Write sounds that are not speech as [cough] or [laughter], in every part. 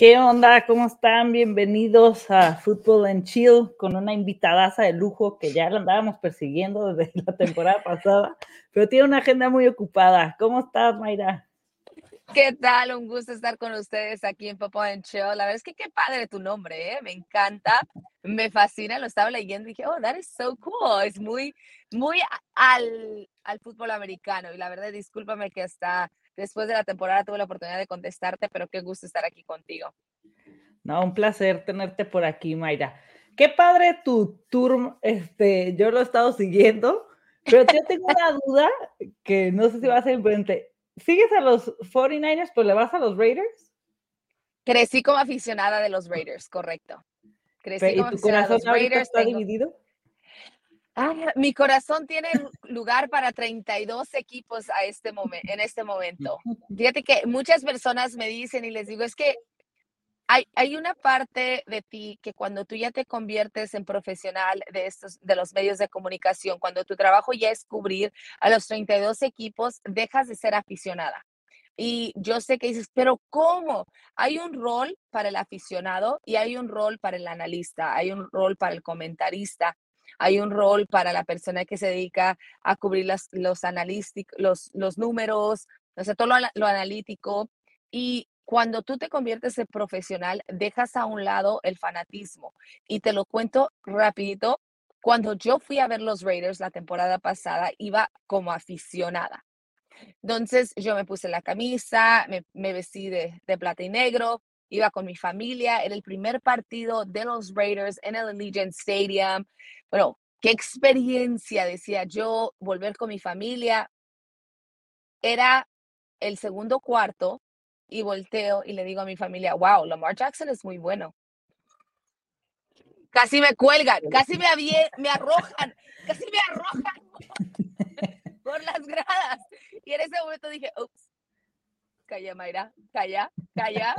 ¿Qué onda? ¿Cómo están? Bienvenidos a Fútbol en Chill con una invitadaza de lujo que ya la andábamos persiguiendo desde [laughs] la temporada pasada, pero tiene una agenda muy ocupada. ¿Cómo estás, Mayra? ¿Qué tal? Un gusto estar con ustedes aquí en Fútbol en Chill. La verdad es que qué padre tu nombre, ¿eh? Me encanta, me fascina. Lo estaba leyendo y dije, oh, that is so cool. Es muy, muy al, al fútbol americano. Y la verdad, discúlpame que hasta después de la temporada tuve la oportunidad de contestarte, pero qué gusto estar aquí contigo. No, un placer tenerte por aquí, Mayra. Qué padre tu tour, este, yo lo he estado siguiendo, pero yo tengo [laughs] una duda que no sé si va a ser importante. ¿Sigues a los 49ers, pero le vas a los Raiders? Crecí como aficionada de los Raiders, correcto. Crecí ¿Y tu corazón Raiders, está dividido? Mi corazón tiene lugar para 32 equipos a este momento, en este momento. Fíjate que muchas personas me dicen y les digo, es que hay, hay, una parte de ti que cuando tú ya te conviertes en profesional de, estos, de los medios de comunicación, cuando tu trabajo ya es cubrir a los 32 equipos, dejas de ser aficionada. Y yo sé que dices, pero ¿cómo? Hay un rol para el aficionado y hay un rol para el analista, hay un rol para el comentarista, hay un rol para la persona que se dedica a cubrir los, los, los, los números, o sea, todo lo, lo analítico. Y cuando tú te conviertes en profesional, dejas a un lado el fanatismo. Y te lo cuento rapidito. Cuando yo fui a ver los Raiders la temporada pasada, iba como aficionada. Entonces yo me puse la camisa, me, me vestí de, de, plata y negro, iba con mi familia, era el primer partido de los Raiders en el Allegiant Stadium. Bueno, qué experiencia, decía yo, volver con mi familia. Era el segundo cuarto y volteo y le digo a mi familia, wow, Lamar Jackson es muy bueno. Casi me cuelgan, casi me, me arrojan, casi me arrojan [laughs] por las gradas. Y en ese momento dije, ups, calla Mayra, calla, calla,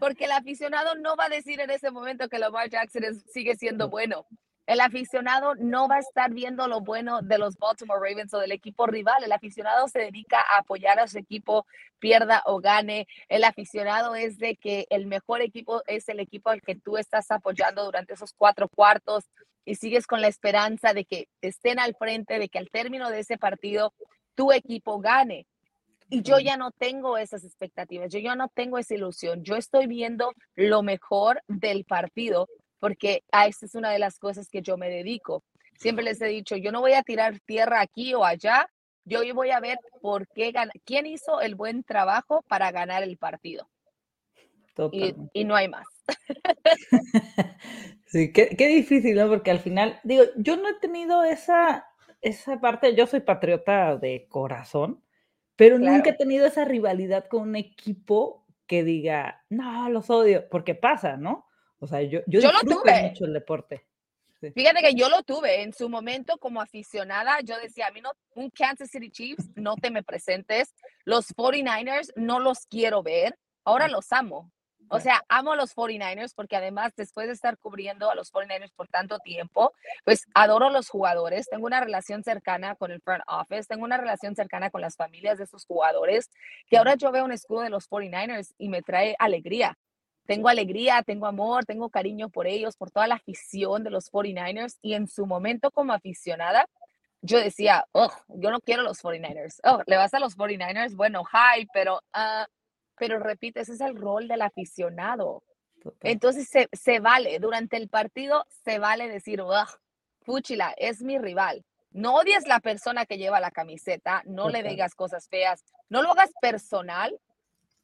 porque el aficionado no va a decir en ese momento que Lamar Jackson sigue siendo bueno. El aficionado no va a estar viendo lo bueno de los Baltimore Ravens o del equipo rival. El aficionado se dedica a apoyar a su equipo, pierda o gane. El aficionado es de que el mejor equipo es el equipo al que tú estás apoyando durante esos cuatro cuartos y sigues con la esperanza de que estén al frente, de que al término de ese partido tu equipo gane. Y yo ya no tengo esas expectativas, yo ya no tengo esa ilusión. Yo estoy viendo lo mejor del partido porque a esta es una de las cosas que yo me dedico. Siempre les he dicho, yo no voy a tirar tierra aquí o allá, yo voy a ver por qué gana, quién hizo el buen trabajo para ganar el partido. Y, y, no hay más. [laughs] sí, qué, qué, difícil, ¿no? Porque al final, digo, yo no he tenido esa, esa parte, yo soy patriota de corazón, pero nunca he tenido esa rivalidad con un equipo que diga, no, los odio, porque pasa, ¿no? O sea, yo, yo, lo tuve. mucho el deporte. Fíjate que yo lo tuve en su momento como aficionada. Yo decía, a mí no, un Kansas City Chiefs, no te me presentes. Los 49ers no los quiero ver. Ahora los amo. O sea, amo a los 49ers porque además después de estar cubriendo a los 49ers por tanto tiempo, pues adoro a los jugadores, tengo una relación cercana con el front office, tengo una relación cercana con las familias de esos jugadores, que ahora yo veo un escudo de los 49ers y me trae alegría tengo alegría, tengo amor, tengo cariño por ellos, por toda la afición de los 49ers y en su momento como aficionada, yo decía, oh, yo no quiero los 49ers. Oh, ¿le vas a los 49ers? Bueno, hi, pero, uh, pero repite, ese es el rol del aficionado. Entonces se, se, vale, durante el partido se vale decir, oh, Fuchila, es mi rival. No odies la persona que lleva la camiseta, no le digas cosas feas, no lo hagas personal,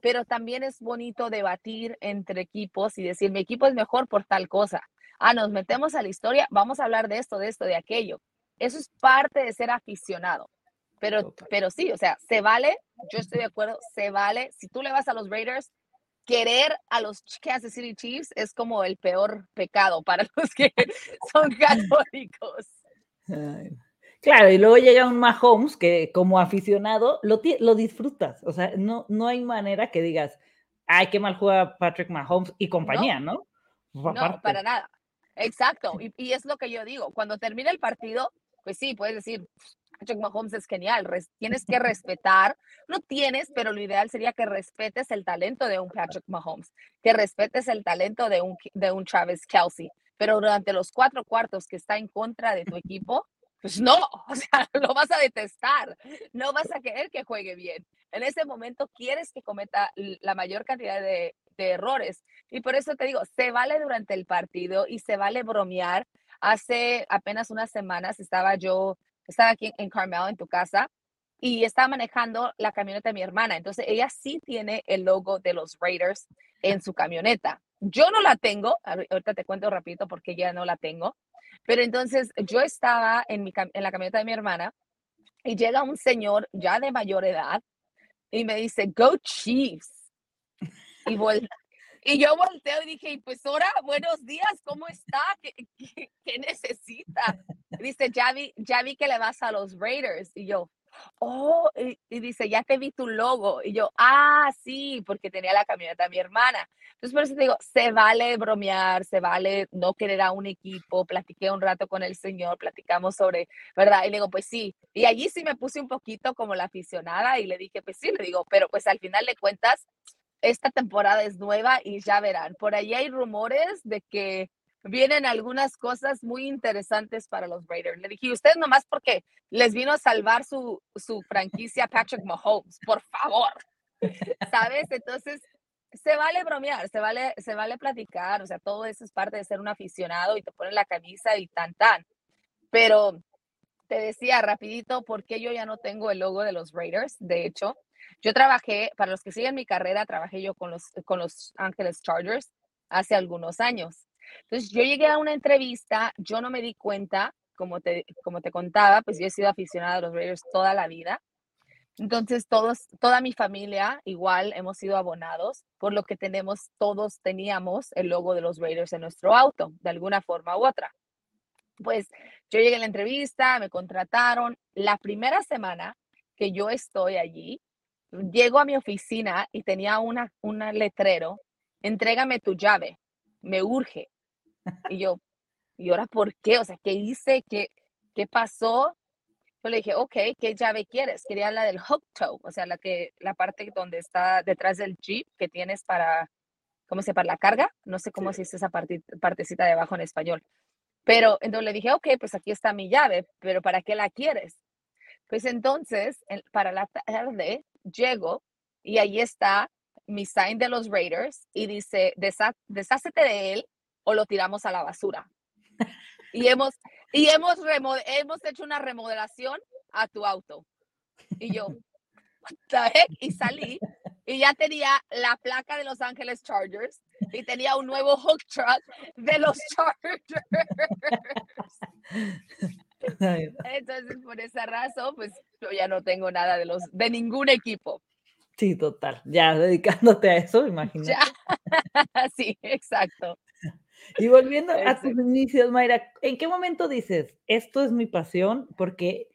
pero también es bonito debatir entre equipos y decir, mi equipo es mejor por tal cosa. Ah, nos metemos a la historia, vamos a hablar de esto, de esto, de aquello. Eso es parte de ser aficionado. Pero, pero sí, o sea, se vale, yo estoy de acuerdo, se vale. Si tú le vas a los Raiders, querer a los Kansas City Chiefs es como el peor pecado para los que [laughs] son [laughs] católicos. Claro, y luego llega un Mahomes que como aficionado lo, lo disfrutas. O sea, no, no hay manera que digas, ay, qué mal juega Patrick Mahomes y compañía, ¿no? No, no para nada. Exacto. Y, y, es lo que yo digo. Cuando termina el partido, pues sí, puedes decir, Patrick Mahomes es genial, tienes que respetar, no tienes, pero lo ideal sería que respetes el talento de un Patrick Mahomes, que respetes el talento de un, de un Travis Kelsey, pero durante los cuatro cuartos que está en contra de tu equipo, pues no, [laughs] o sea, lo vas a detestar, no vas a querer que juegue bien. En ese momento quieres que cometa la mayor cantidad de, errores. Y por eso te digo, se vale durante el partido y se vale bromear. Hace apenas unas semanas estaba yo, estaba aquí en Carmel, en tu casa, y estaba manejando la camioneta de mi hermana. Entonces, ella sí tiene el logo de los Raiders en su camioneta. Yo no la tengo, ahorita te cuento rapidito porque ya no la tengo, pero entonces yo estaba en, mi, en la camioneta de mi hermana y llega un señor ya de mayor edad y me dice, Go Chiefs. Y, y yo volteo y dije, pues ahora, buenos días, ¿cómo está? ¿Qué, qué, necesita? Dice, ya vi, ya vi que le vas a los Raiders. Y yo, oh, y, dice, ya te vi tu logo. Y yo, ah, sí, porque tenía la camioneta de mi hermana. Entonces, por eso te digo, se vale bromear, se vale no querer a un equipo. Platiqué un rato con el señor, platicamos sobre, ¿verdad? Y le digo, pues sí. Y allí sí me puse un poquito como la aficionada y le dije, pues sí, le digo, pero pues al final de cuentas, esta temporada es nueva y ya verán. Por ahí hay rumores de que vienen algunas cosas muy interesantes para los Raiders. Le dije, usted nomás porque les vino a salvar su, su franquicia Patrick Mahomes, por favor. ¿Sabes? Entonces, se vale bromear, se vale, se vale platicar, o sea, todo eso es parte de ser un aficionado y te ponen la camisa y tan tan. Pero te decía rapidito por qué yo ya no tengo el logo de los Raiders. De hecho, yo trabajé, para los que siguen mi carrera, trabajé yo con los, con los Ángeles Chargers hace algunos años. Entonces, yo llegué a una entrevista, yo no me di cuenta, como te, como te contaba, pues yo he sido aficionada a los Raiders toda la vida. Entonces, todos, toda mi familia igual hemos sido abonados, por lo que tenemos, todos teníamos el logo de los Raiders en nuestro auto, de alguna forma u otra. Pues yo llegué a la entrevista, me contrataron. La primera semana que yo estoy allí, llego a mi oficina y tenía una, un letrero, entrégame tu llave, me urge. Y yo, ¿y ahora por qué? O sea, ¿qué hice? ¿Qué, qué pasó? Yo le dije, ok, ¿qué llave quieres? Quería la del hook toe, o sea, la, que, la parte donde está detrás del jeep que tienes para, ¿cómo se para la carga? No sé cómo se dice esa parte, partecita de abajo en español. Pero entonces le dije, ok, pues aquí está mi llave, pero ¿para qué la quieres? Pues entonces, para la tarde, llego y ahí está mi sign de los Raiders y dice, deshácete de él o lo tiramos a la basura. y hemos, y hemos, hemos hecho una remodelación a tu auto. Y yo, Y salí y ya tenía la placa de Los Ángeles Chargers y tenía un nuevo hook truck de los [laughs] Chargers. Entonces, por esa razón, pues yo ya no tengo nada de los de ningún equipo. Sí, total. Ya dedicándote a eso, imagínate. [laughs] sí, exacto. Y volviendo a tus inicios, Mayra, ¿en qué momento dices, esto es mi pasión? Porque,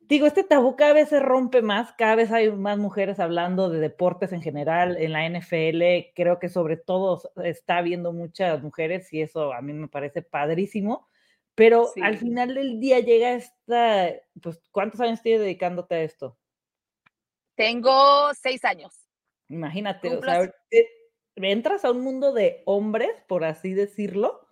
digo, este tabú cada vez se rompe más, cada vez hay más mujeres hablando de deportes en general, en la NFL, creo que sobre todo está habiendo muchas mujeres y eso a mí me parece padrísimo, pero al final del día llega esta, pues, ¿cuántos años tienes dedicándote a esto? Tengo seis años. Imagínate, o sea, entras a un mundo de hombres, por así decirlo.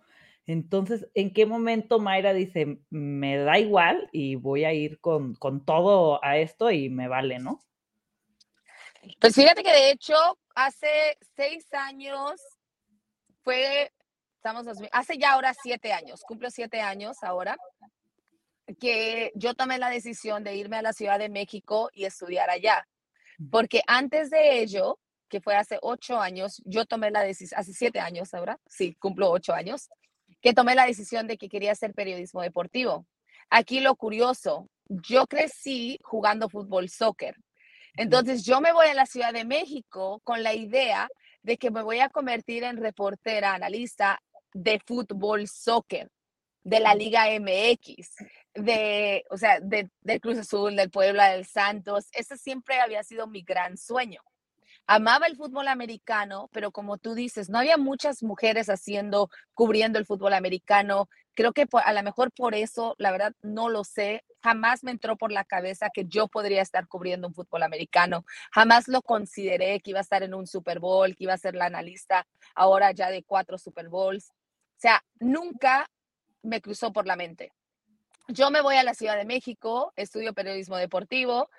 Entonces, ¿en qué momento Mayra dice, me da igual y voy a ir con, con todo a esto y me vale, ¿no? Pues fíjate que de hecho, hace seis años fue estamos hace ya ahora siete años, cumplo siete años ahora, que yo tomé la decisión de irme a la Ciudad de México y estudiar allá. Porque antes de ello, que fue hace ocho años, yo tomé la decisión, hace siete años ahora, sí, cumplo ocho años, que tomé la decisión de que quería hacer periodismo deportivo. Aquí lo curioso, yo crecí jugando fútbol, soccer. Entonces yo me voy a la Ciudad de México con la idea de que me voy a convertir en reportera, analista de fútbol, soccer, de la Liga MX, de, o sea, de, del Cruz Azul, del Puebla, del Santos. Ese siempre había sido mi gran sueño. Amaba el fútbol americano, pero como tú dices, no había muchas mujeres haciendo, cubriendo el fútbol americano. creo que a lo mejor por eso, la verdad, no lo sé. Jamás me entró por la cabeza que yo podría estar cubriendo un fútbol americano. Jamás lo consideré que iba a estar en un Super Bowl, que iba a ser la analista ahora ya de cuatro Super Bowls. O sea, nunca me cruzó por la mente. Yo me voy a la Ciudad de México, estudio periodismo deportivo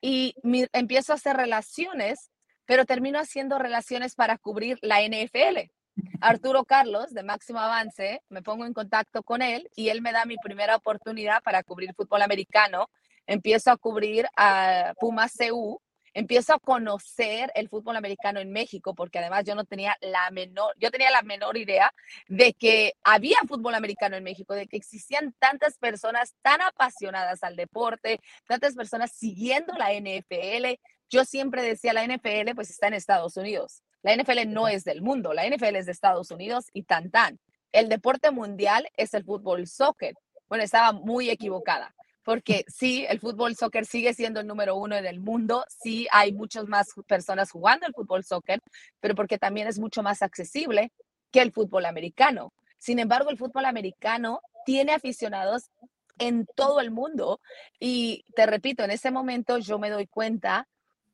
y empiezo a hacer relaciones, pero termino haciendo relaciones para cubrir la NFL. Arturo Carlos de Máximo Avance, me pongo en contacto con él y él me da mi primera oportunidad para cubrir fútbol americano. Empiezo a cubrir a Pumas CU, empiezo a conocer el fútbol americano en México, porque además yo no tenía la menor, yo tenía la menor idea de que había fútbol americano en México, de que existían tantas personas tan apasionadas al deporte, tantas personas siguiendo la NFL. Yo siempre decía, la NFL pues está en Estados Unidos. La NFL no es del mundo, la NFL es de Estados Unidos y tan tan. El deporte mundial es el fútbol soccer. Bueno, estaba muy equivocada, porque sí, el fútbol soccer sigue siendo el número uno en el mundo, sí hay muchas más personas jugando el fútbol soccer, pero porque también es mucho más accesible que el fútbol americano. Sin embargo, el fútbol americano tiene aficionados en todo el mundo y te repito, en ese momento yo me doy cuenta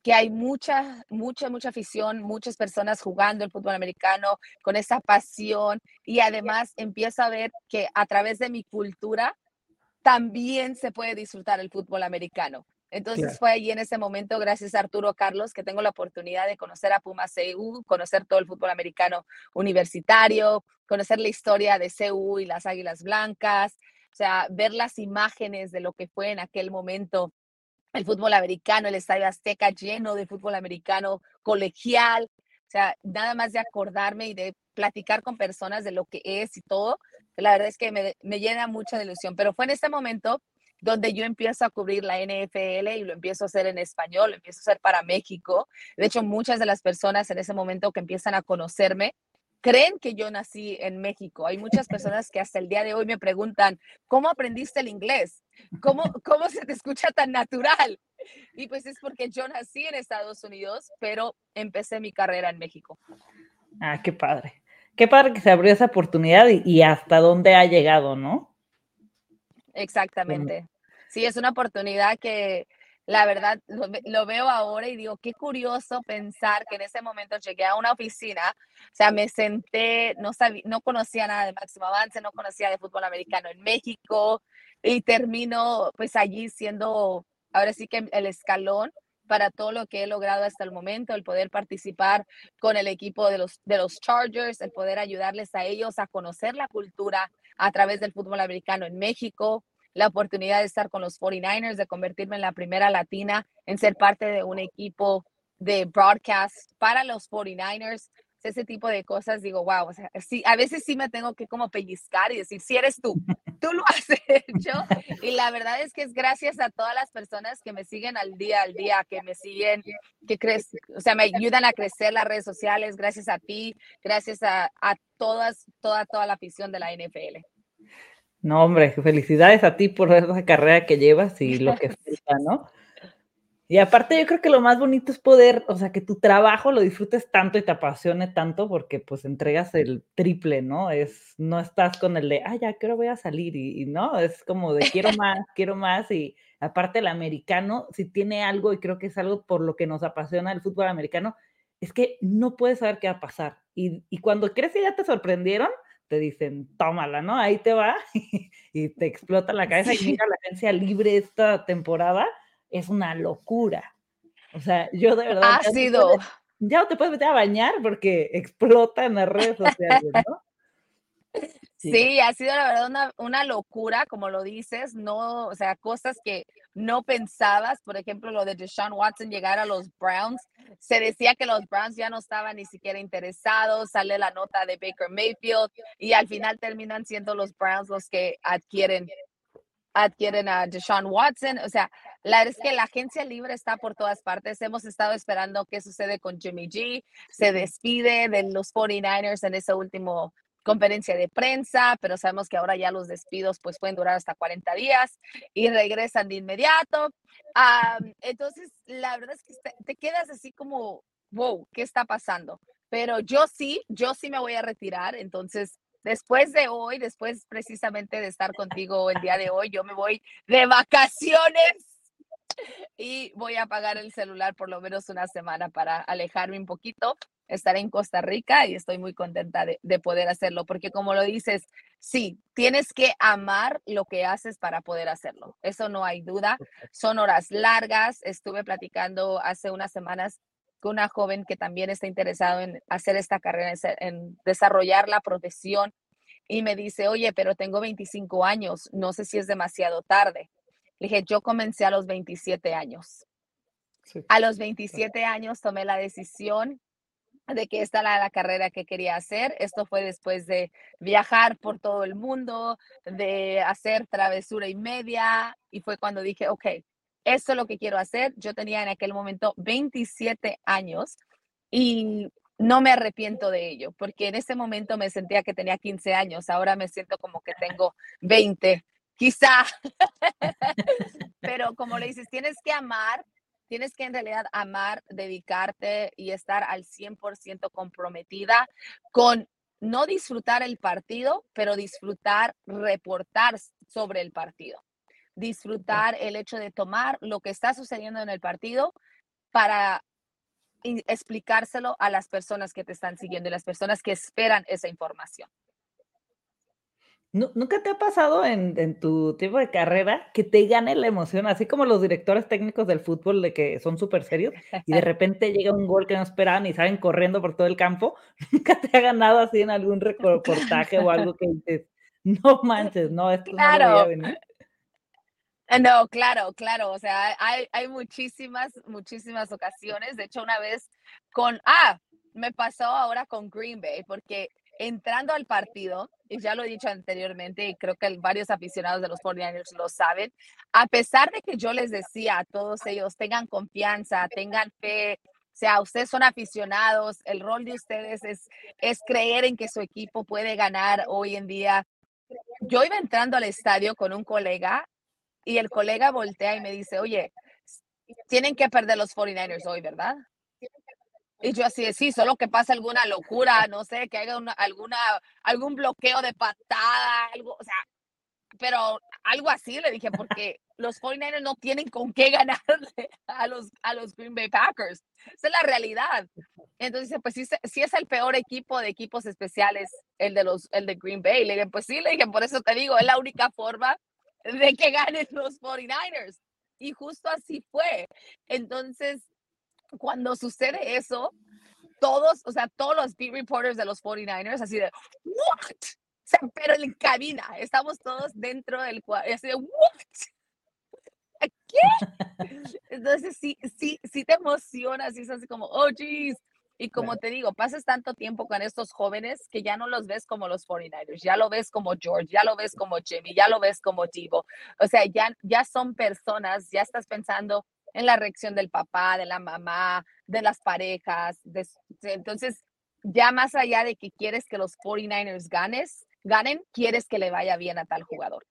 que hay mucha, mucha, mucha afición, muchas personas jugando el fútbol americano con esa pasión y además empiezo a ver que a través de mi cultura también se puede disfrutar el fútbol americano. Entonces fue ahí en ese momento, gracias a Arturo Carlos, que tengo la oportunidad de conocer a Pumas CU, conocer todo el fútbol americano universitario, conocer la historia de CU y las Águilas Blancas, o sea, ver las imágenes de lo que fue en aquel momento el fútbol americano, el Estadio Azteca lleno de fútbol americano colegial, o sea, nada más de acordarme y de platicar con personas de lo que es y todo, la verdad es que me, me llena mucha ilusión, pero fue en este momento donde yo empiezo a cubrir la NFL y lo empiezo a hacer en español, lo empiezo a hacer para México. De hecho, muchas de las personas en ese momento que empiezan a conocerme creen que yo nací en México. Hay muchas personas que hasta el día de hoy me preguntan, ¿cómo aprendiste el inglés? ¿Cómo, [laughs] cómo se te escucha tan natural? Y pues es porque yo nací en Estados Unidos, pero empecé mi carrera en México. Ah, qué padre. Qué padre que se abrió esa oportunidad y, hasta dónde ha llegado, ¿no? Exactamente. Sí, es una oportunidad que la verdad lo, veo ahora y digo, qué curioso pensar que en ese momento llegué a una oficina, o sea, me senté, no, sabía, no conocía nada de Máximo Avance, no conocía de fútbol americano en México y termino pues allí siendo ahora sí que el escalón para todo lo que he logrado hasta el momento, el poder participar con el equipo de los, de los Chargers, el poder ayudarles a ellos a conocer la cultura a través del fútbol americano en México, la oportunidad de estar con los 49ers, de convertirme en la primera latina en ser parte de un equipo de broadcast para los 49ers. Ese tipo de cosas, digo, wow, o sea, sí, a veces sí me tengo que como pellizcar y decir, si eres tú, [laughs] tú lo has hecho. Y la verdad es que es gracias a todas las personas que me siguen al día al día, que me siguen, que crees, o sea, me ayudan a crecer las redes sociales, gracias a ti, gracias a, a todas, toda, toda la afición de la NFL. No, hombre, felicidades a ti por esa carrera que llevas y lo que [laughs] falta, ¿no? Y aparte yo creo que lo más bonito es poder, o sea, que tu trabajo lo disfrutes tanto y te apasione tanto porque pues entregas el triple, ¿no? Es, no estás con el de, ah, ya, ¿qué voy a salir? Y, y, no, es como de quiero [laughs] más, quiero más y aparte el americano, si tiene algo y creo que es algo por lo que nos apasiona el fútbol americano, es que no puedes saber qué va a pasar. Y, y cuando crees que ya te sorprendieron, te dicen, tómala, ¿no? Ahí te va [laughs] y te explota la cabeza y mira la agencia libre esta temporada, es una locura. O sea, yo de verdad... Ha sido... ya no te puedes meter a bañar porque explota en las redes sociales, ¿no? [laughs] Sí. ha sido la verdad una, una, locura, como lo dices, no, o sea, cosas que no pensabas, por ejemplo, lo de Deshaun Watson llegar a los Browns, se decía que los Browns ya no estaban ni siquiera interesados, sale la nota de Baker Mayfield y al final terminan siendo los Browns los que adquieren adquieren a Deshaun Watson, o sea, la verdad es que la agencia libre está por todas partes. Hemos estado esperando qué sucede con Jimmy G. Se despide de los 49ers en ese último conferencia de prensa, pero sabemos que ahora ya los despidos pues pueden durar hasta 40 días y regresan de inmediato. entonces, la verdad es que te quedas así como, wow, ¿qué está pasando? Pero yo sí, yo sí me voy a retirar, entonces después de hoy, después precisamente de estar contigo el día de hoy, yo me voy de vacaciones y voy a apagar el celular por lo menos una semana para alejarme un poquito. Estaré en Costa Rica y estoy muy contenta de, de, poder hacerlo, porque como lo dices, sí, tienes que amar lo que haces para poder hacerlo. Eso no hay duda. Son horas largas. Estuve platicando hace unas semanas con una joven que también está interesado en hacer esta carrera, en desarrollar la profesión y me dice, oye, pero tengo 25 años, no sé si es demasiado tarde. Le dije, yo comencé a los 27 años. A los 27 años tomé la decisión de que esta era la carrera que quería hacer. Esto fue después de viajar por todo el mundo, de hacer travesura y media, y fue cuando dije, ok, esto es lo que quiero hacer. Yo tenía en aquel momento 27 años y no me arrepiento de ello, porque en ese momento me sentía que tenía 15 años, ahora me siento como que tengo 20 quizá. [laughs] Pero como le dices, tienes que amar, tienes que en realidad amar, dedicarte y estar al 100% comprometida con no disfrutar el partido, pero disfrutar, reportar sobre el partido. Disfrutar el hecho de tomar lo que está sucediendo en el partido para explicárselo a las personas que te están siguiendo y las personas que esperan esa información. ¿Nunca te ha pasado en, tu tipo de carrera que te gane la emoción, así como los directores técnicos del fútbol de que son súper serios y de [laughs] repente llega un gol que no esperaban y salen corriendo por todo el campo? [laughs] ¿Nunca te ha ganado así en algún reportaje o algo que dices, no manches, no, esto claro. no No, claro, claro. O sea, hay, hay muchísimas, muchísimas ocasiones. De hecho, una vez con, ah, me pasó ahora con Green Bay, porque entrando al partido, y ya lo he dicho anteriormente, y creo que varios aficionados de los 49ers lo saben, a pesar de que yo les decía a todos ellos, tengan confianza, tengan fe, o sea, ustedes son aficionados, el rol de ustedes es, es creer en que su equipo puede ganar hoy en día. Yo iba entrando al estadio con un colega y el colega voltea y me dice, oye, tienen que perder los 49ers hoy, ¿verdad? Y yo así, sí, solo que pasa alguna locura, no sé, que haya una, alguna, algún bloqueo de patada, algo, o sea, pero algo así le dije, porque los 49ers no tienen con qué ganarle [laughs] a los, a los Green Bay Packers. Esa es la realidad. Entonces, pues sí, sí es el peor equipo de equipos especiales, el de, los, el de Green Bay. Le dije, pues sí, le dije, por eso te digo, es la única forma de que ganen los 49ers. Y justo así fue. Entonces, cuando sucede eso, todos, o sea, todos los beat reporters de los 49ers, así de, ¿what? O sea, pero en cabina, estamos todos dentro del cuadro, así de, ¿what? ¿Qué? [laughs] Entonces, sí, sí, sí te emocionas, y es así como, oh, jeez. Y como te digo, pasas tanto tiempo con estos jóvenes que ya no los ves como los 49ers, ya lo ves como George, ya lo ves como Jimmy, ya lo ves como Tivo. O sea, ya, ya son personas, ya estás pensando, en la reacción del papá, de la mamá, de las parejas. entonces, ya más allá de que quieres que los 49ers ganes, ganen, quieres que le vaya bien a tal jugador.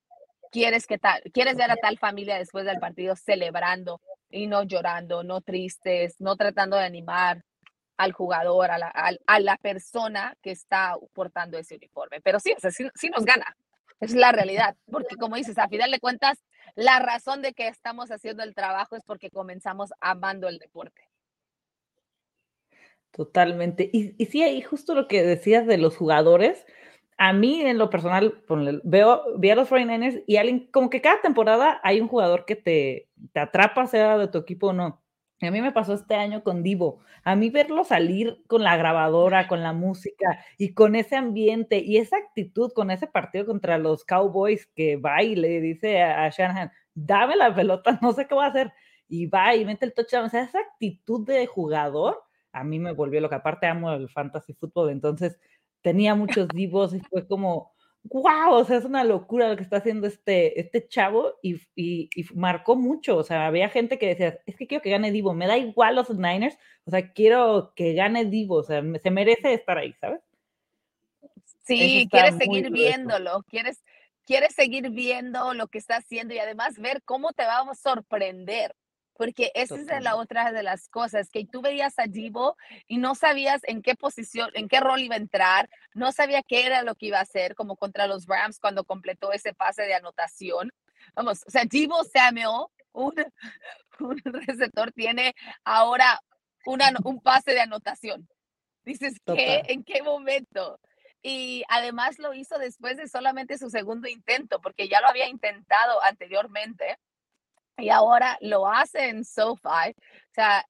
Quieres, que tal, quieres ver a tal familia después del partido celebrando y no llorando, no tristes, no tratando de animar al jugador, a la, a, la persona que está portando ese uniforme. Pero sí, o sí, sí, nos gana. Es la realidad, porque como dices, a final de cuentas, la razón de que estamos haciendo el trabajo es porque comenzamos amando el deporte. Totalmente. Y, y sí, ahí justo lo que decías de los jugadores, a mí en lo personal veo, veo a los 49ers y alguien, como que cada temporada hay un jugador que te, te atrapa, sea de tu equipo o no. A mí me pasó este año con Divo. A mí verlo salir con la grabadora, con la música y con ese ambiente y esa actitud, con ese partido contra los Cowboys que va y le dice a, Shanahan, dame la pelota, [laughs] no sé qué voy a hacer. Y va y mete el touchdown. O sea, esa actitud de jugador a mí me volvió lo que aparte amo el fantasy fútbol. Entonces tenía muchos divos y fue como, wow, o sea, es una locura lo que está haciendo este, este chavo y, y, marcó mucho. O sea, había gente que decía, es que quiero que gane Divo, me da igual los Niners, o sea, quiero que gane Divo, o sea, se merece estar ahí, ¿sabes? Sí, quieres seguir viéndolo, quieres, quieres seguir viendo lo que está haciendo y además ver cómo te vamos a sorprender. Porque esa es la otra de las cosas, que tú veías a Divo y no sabías en qué posición, en qué rol iba a entrar, no sabía qué era lo que iba a hacer, como contra los Rams cuando completó ese pase de anotación. Vamos, o sea, Divo Samuel, un, [laughs] un receptor, tiene ahora una, un pase de anotación. Dices, ¿qué? ¿En qué momento? Y además lo hizo después de solamente su segundo intento, porque ya lo había intentado anteriormente y ahora lo hace en SoFi. O sea,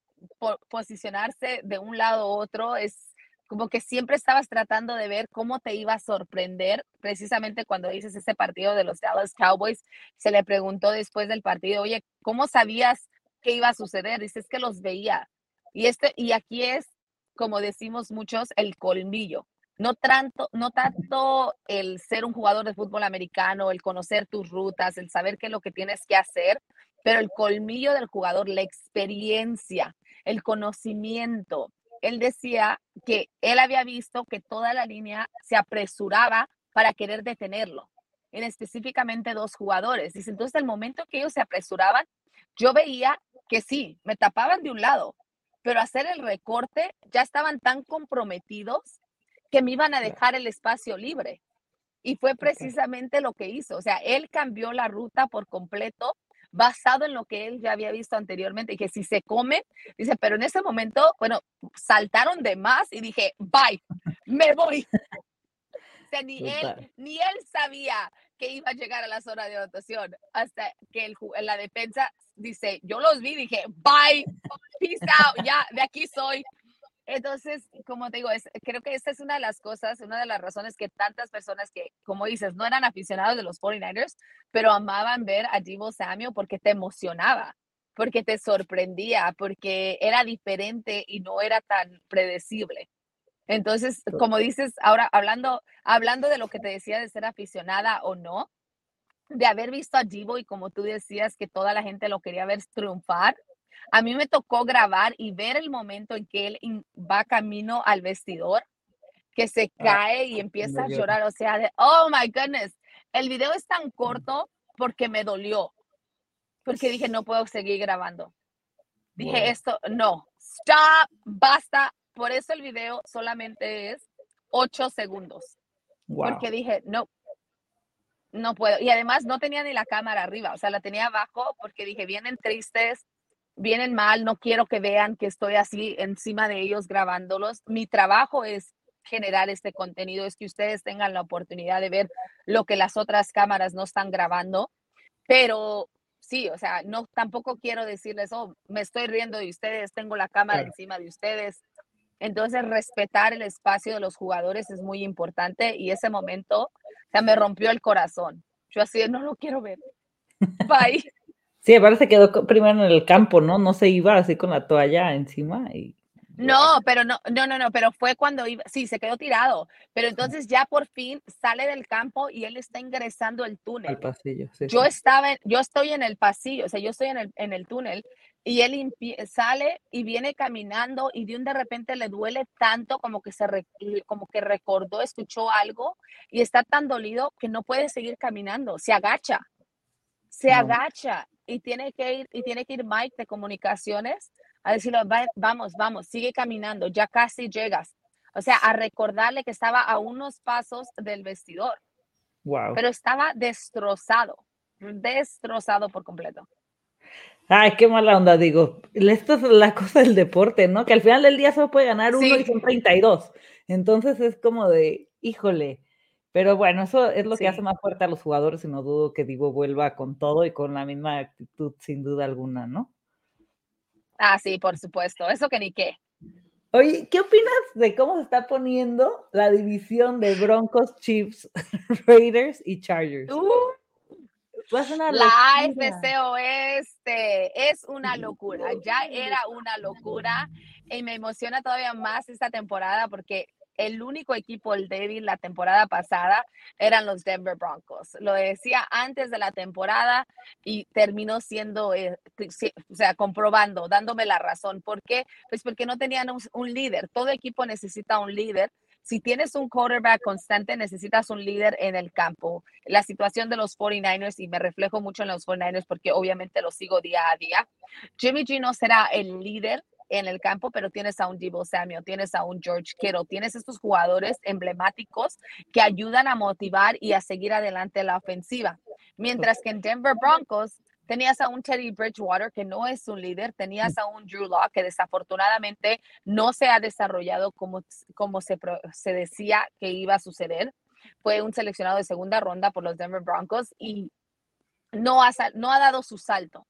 posicionarse de un lado a otro es como que siempre estabas tratando de ver cómo te iba a sorprender. Precisamente cuando dices ese partido de los Dallas Cowboys, se le preguntó después del partido, oye, ¿cómo sabías que iba a suceder? Dices que los veía. Y, este, y aquí es, como decimos muchos, el colmillo. No tanto, no tanto el ser un jugador de fútbol americano, el conocer tus rutas, el saber qué es lo que tienes que hacer, pero el colmillo del jugador, la experiencia, el conocimiento. Él decía que él había visto que toda la línea se apresuraba para querer detenerlo, en específicamente dos jugadores. Dice, entonces, el momento que ellos se apresuraban, yo veía que sí, me tapaban de un lado, pero hacer el recorte ya estaban tan comprometidos que me iban a dejar el espacio libre. Y fue precisamente lo que hizo. O sea, él cambió la ruta por completo basado en lo que él ya había visto anteriormente y que si se come, dice, pero en ese momento, bueno, saltaron de más y dije, bye, me voy. O sea, ni él, ni él sabía que iba a llegar a la zona de anotación hasta que el, la defensa dice, yo los vi, dije, bye, peace out, ya, de aquí soy, entonces, como te digo, es, creo que esta es una de las cosas, una de las razones que tantas personas que, como dices, no eran aficionados de los 49ers, pero amaban ver a Divo Samuel porque te emocionaba, porque te sorprendía, porque era diferente y no era tan predecible. Entonces, como dices, ahora hablando, hablando de lo que te decía de ser aficionada o no, de haber visto a Divo y como tú decías que toda la gente lo quería ver triunfar, a mí me tocó grabar y ver el momento en que él va camino al vestidor, que se ah, cae y empieza a llorar, o sea, de, oh my goodness, el video es tan corto porque me dolió, porque dije, no puedo seguir grabando. Dije, esto, no, stop, basta. Por eso el video solamente es ocho segundos. Porque dije, no, no puedo. Y además no tenía ni la cámara arriba, o sea, la tenía abajo porque dije, vienen tristes, vienen mal, no quiero que vean que estoy así encima de ellos grabándolos. Mi trabajo es generar este contenido, es que ustedes tengan la oportunidad de ver lo que las otras cámaras no están grabando, pero sí, o sea, no tampoco quiero decirles, oh, me estoy riendo de ustedes, tengo la cámara encima de ustedes. Entonces, respetar el espacio de los jugadores es muy importante y ese momento, o sea, me rompió el corazón. Yo así, no lo quiero ver. [laughs] Bye. Sí, aparte se quedó primero en el campo, ¿no? No se iba así con la toalla encima y... No, pero no, no, no, no, pero fue cuando iba, sí, se quedó tirado, pero entonces ya por fin sale del campo y él está ingresando el túnel. Al pasillo, sí, Yo estaba, yo estoy en el pasillo, o sea, yo estoy en el, en el túnel y él sale y viene caminando y de un de repente le duele tanto como que se como que recordó, escuchó algo y está tan dolido que no puede seguir caminando, se agacha. Se agacha y tiene que ir, y tiene que ir Mike de comunicaciones a decirle, vamos, vamos, sigue caminando, ya casi llegas. O sea, a recordarle que estaba a unos pasos del vestidor. Wow. Pero estaba destrozado, destrozado por completo. Ay, qué mala onda, digo. Esto es la cosa del deporte, ¿no? Que al final del día solo puede ganar uno y son 32. Entonces es como de, híjole, pero bueno, eso es lo que hace más fuerte a los jugadores y no dudo que Divo vuelva con todo y con la misma actitud, sin duda alguna, ¿no? Ah, sí, por supuesto. Eso que ni qué. Oye, ¿qué opinas de cómo se está poniendo la división de Broncos, Chiefs, [laughs] Raiders y Chargers? Uh, la AFC Oeste es una locura, ya era una locura y me emociona todavía más esta temporada porque el único equipo el débil la temporada pasada eran los Denver Broncos. Lo decía antes de la temporada y terminó siendo, eh, o sea, comprobando, dándome la razón. ¿Por qué? Pues porque no tenían un, líder. Todo equipo necesita un líder. si tienes un quarterback constante, necesitas un líder en el campo. La situación de los 49ers, y me reflejo mucho en los 49ers porque obviamente los sigo día a día, Jimmy G no será el líder en el campo, pero tienes a un Debo Samuel, tienes a un George Kittle, tienes estos jugadores emblemáticos que ayudan a motivar y a seguir adelante la ofensiva. Mientras que en Denver Broncos Tenías a un Teddy Bridgewater que no es un líder, tenías a un Drew Law que desafortunadamente no se ha desarrollado como, como se, se decía que iba a suceder. Fue un seleccionado de segunda ronda por los Denver Broncos y no ha, no ha dado su salto.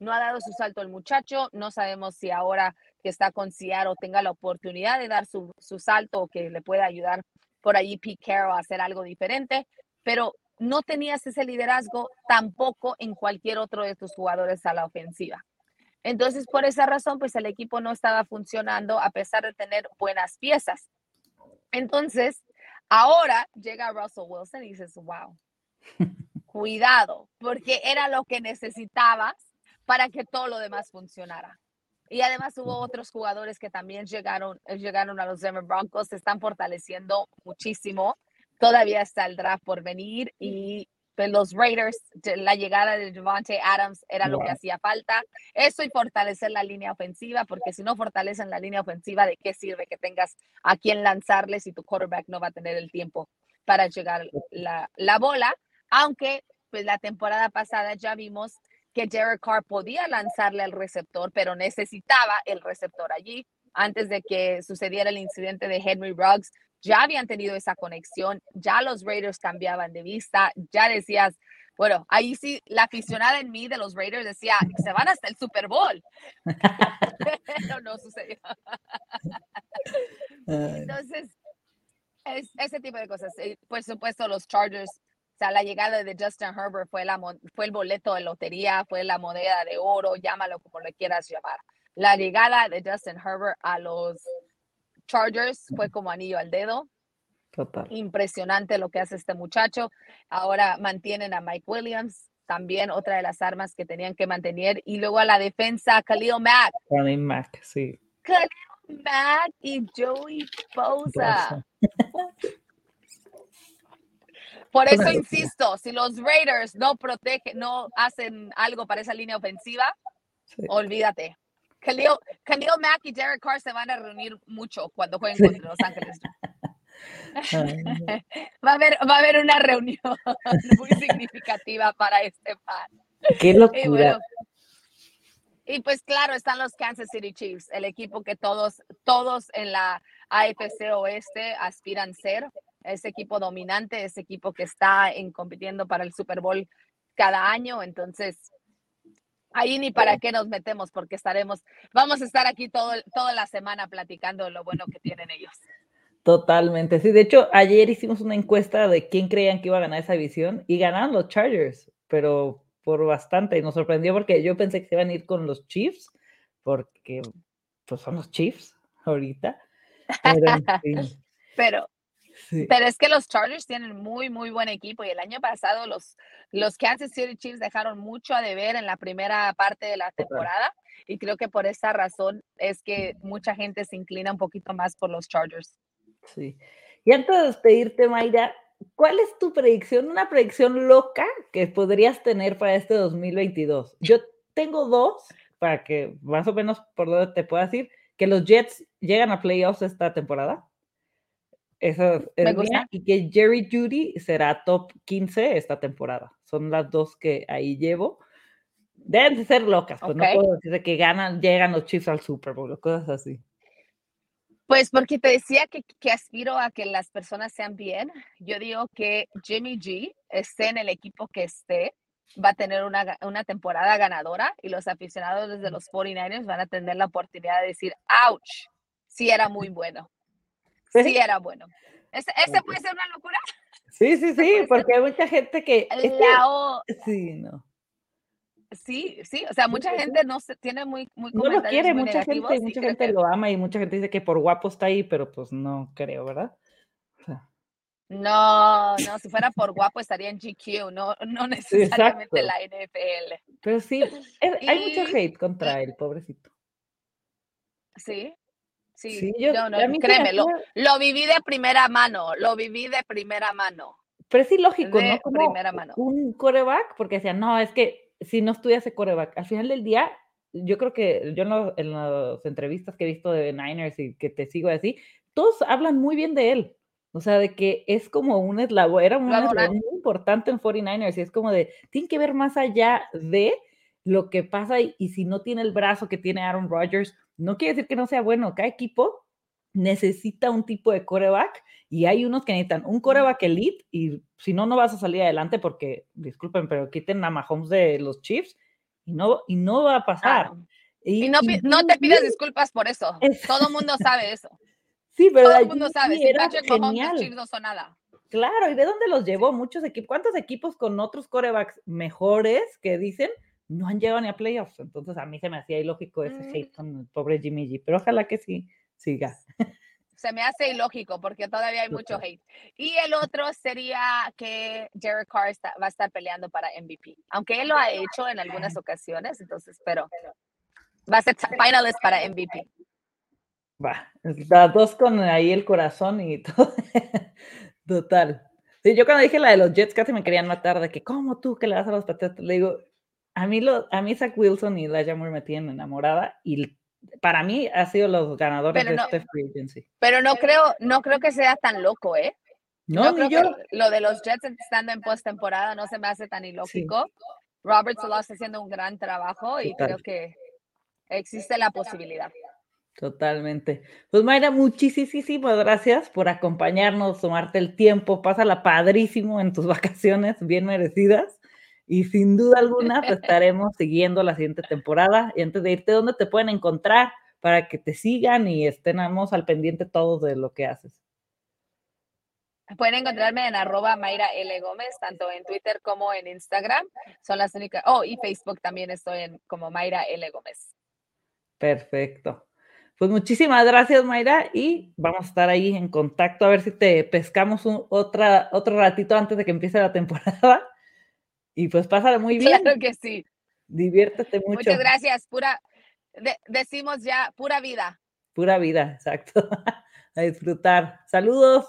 No ha dado su salto el muchacho. No sabemos si ahora que está con Seattle tenga la oportunidad de dar su, su salto o que le pueda ayudar por allí Pete Carroll a hacer algo diferente. Pero no tenías ese liderazgo tampoco en cualquier otro de tus jugadores a la ofensiva. Entonces, por esa razón, pues el equipo no estaba funcionando a pesar de tener buenas piezas. Entonces, ahora llega Russell Wilson y dices, wow, [laughs] cuidado, porque era lo que necesitabas para que todo lo demás funcionara. Y además hubo otros jugadores que también llegaron, llegaron a los Denver Broncos, se están fortaleciendo muchísimo todavía está el draft por venir y pues, los Raiders, la llegada de Devontae Adams era lo que hacía falta. Eso y fortalecer la línea ofensiva, porque si no fortalecen la línea ofensiva, ¿de qué sirve que tengas a quien lanzarle si tu quarterback no va a tener el tiempo para llegar la, la bola? Aunque pues la temporada pasada ya vimos que Derek Carr podía lanzarle al receptor, pero necesitaba el receptor allí. Antes de que sucediera el incidente de Henry Ruggs, ya habían tenido esa conexión, ya los Raiders cambiaban de vista, ya decías, bueno, ahí sí, la aficionada en mí de los Raiders decía, se van hasta el Super Bowl. [laughs] Pero no sucedió. Entonces, es, ese tipo de cosas. Por supuesto, los Chargers, sea, la llegada de Justin Herbert fue, la, fue el boleto de lotería, fue la moneda de oro, llámalo como le quieras llamar. La llegada de Justin Herbert a los Chargers fue como anillo al dedo. Total. Impresionante lo que hace este muchacho. Ahora mantienen a Mike Williams, también otra de las armas que tenían que mantener. Y luego a la defensa, Khalil Mack. Khalil Mack, sí. Khalil Mack y Joey Bosa. Por eso insisto, si los Raiders no protegen, no hacen algo para esa línea ofensiva, olvídate. Khalil, Khalil Mack y Derek Carr se van a reunir mucho cuando jueguen contra Los Ángeles. [laughs] [laughs] va, a haber, va a haber una reunión [laughs] muy significativa para este fan. Qué locura. Y, y, pues claro, están los Kansas City Chiefs, el equipo que todos, todos en la AFC Oeste aspiran ser, ese equipo dominante, ese equipo que está en, compitiendo para el Super Bowl cada año. Entonces, Ahí ni para qué nos metemos porque estaremos, vamos a estar aquí todo, toda la semana platicando lo bueno que tienen ellos. Totalmente, sí. De hecho, ayer hicimos una encuesta de quién creían que iba a ganar esa división y ganaron los Chargers, pero por bastante. Y nos sorprendió porque yo pensé que se iban a ir con los Chiefs, porque pues son los Chiefs ahorita. pero [laughs] pero es que los Chargers tienen muy, muy buen equipo y el año pasado los, los Kansas City Chiefs dejaron mucho a deber en la primera parte de la temporada y creo que por esa razón es que mucha gente se inclina un poquito más por los Chargers. Sí. Y antes de despedirte, Mayra, ¿cuál es tu predicción, una predicción loca que podrías tener para este 2022? Yo tengo dos, para que más o menos por donde te puedas ir, que los Jets llegan a playoffs esta temporada. Eso es y que Jerry Judy será top 15 esta temporada. Son las dos que ahí llevo. Deben de ser locas, pues no puedo decir que ganan, llegan los Chiefs al Super Bowl, cosas así. Pues porque te decía que, que, aspiro a que las personas sean bien. Yo digo que Jimmy G esté en el equipo que esté, va a tener una, una temporada ganadora y los aficionados desde los 49ers van a tener la oportunidad de decir, ouch, sí era muy bueno sí [laughs] era bueno. ¿Ese, puede ser una locura? Sí, sí, sí, porque hay mucha gente que... Sí, no. Sí, sí, o sea, mucha gente no se tiene muy, muy No lo quiere, mucha gente, mucha gente lo ama y mucha gente dice que por guapo está ahí, pero pues no creo, ¿verdad? No, no, si fuera por guapo estaría en GQ, no, no [laughs] necesariamente la NFL. Pero sí, hay mucho hate contra él, pobrecito. Sí, Sí, yo, no, créeme, lo, lo, viví de primera mano, lo viví de primera mano. Pero es ilógico, ¿no? Como primera mano. Un coreback, porque decían, no, es que si no estudias coreback, al final del día, yo creo que yo en, las entrevistas que he visto de Niners y que te sigo así, todos hablan muy bien de él. O sea, de que es como un eslabón, era un eslabón muy importante en 49ers y es como de, tiene que ver más allá de lo que pasa y, y, si no tiene el brazo que tiene Aaron Rodgers, no quiere decir que no sea bueno. Cada equipo necesita un tipo de coreback y hay unos que necesitan un coreback elite y si no, no vas a salir adelante porque, disculpen, pero quiten a Mahomes de los Chiefs y no, y no va a pasar. Y, no, no, te pides disculpas por eso. Todo el mundo sabe eso. [laughs] Sí, pero todo el mundo sabe. Si Patrick Mahomes, los Chiefs no son nada. Claro, ¿y de dónde los llevó? Muchos equipos. ¿Cuántos equipos con otros corebacks mejores que dicen no han llegado ni a playoffs? Entonces a mí se me hacía ilógico ese mm. hate con el pobre Jimmy G, pero ojalá que sí siga. Se me hace ilógico porque todavía hay mucho hate. Y el otro sería que Derek Carr va a estar peleando para MVP, aunque él lo ha hecho en algunas ocasiones, entonces, pero va a ser finalist para MVP. Va, está dos con ahí el corazón y [laughs] todo. Total. Sí, yo cuando dije la de los Jets casi me querían matar de que, ¿cómo tú que le das a los Patriotas? Le digo, a mí, lo, a mí Zach Wilson y Elijah Moore me tienen enamorada y para mí ha sido los ganadores de este free agency. Pero no creo, no creo que sea tan loco, ¿eh? No, ni yo. Lo de los Jets estando en postemporada no se me hace tan ilógico. Robert Solo está haciendo un gran trabajo y creo que existe la posibilidad. Totalmente. Pues Mayra, muchísimas gracias por acompañarnos, tomarte el tiempo, pásala padrísimo en tus [laughs] vacaciones, bien merecidas. Y sin duda alguna, te estaremos siguiendo la siguiente temporada. Y antes de irte, ¿dónde te pueden encontrar para que te sigan y estemos al pendiente todos de lo que haces? Pueden encontrarme en arroba Mayra L. Gómez, tanto en Twitter como en Instagram. Son las únicas. Oh, y Facebook también estoy en como Mayra L. Gómez. Perfecto. Pues muchísimas gracias, Mayra, y vamos a estar ahí en contacto a ver si te pescamos otra, otro ratito antes de que empiece la temporada y pues pásale muy [laughs] bien. Claro que sí. Diviértete mucho. Muchas gracias. Pura, decimos ya, pura vida. Pura vida, exacto. [laughs] A disfrutar. Saludos.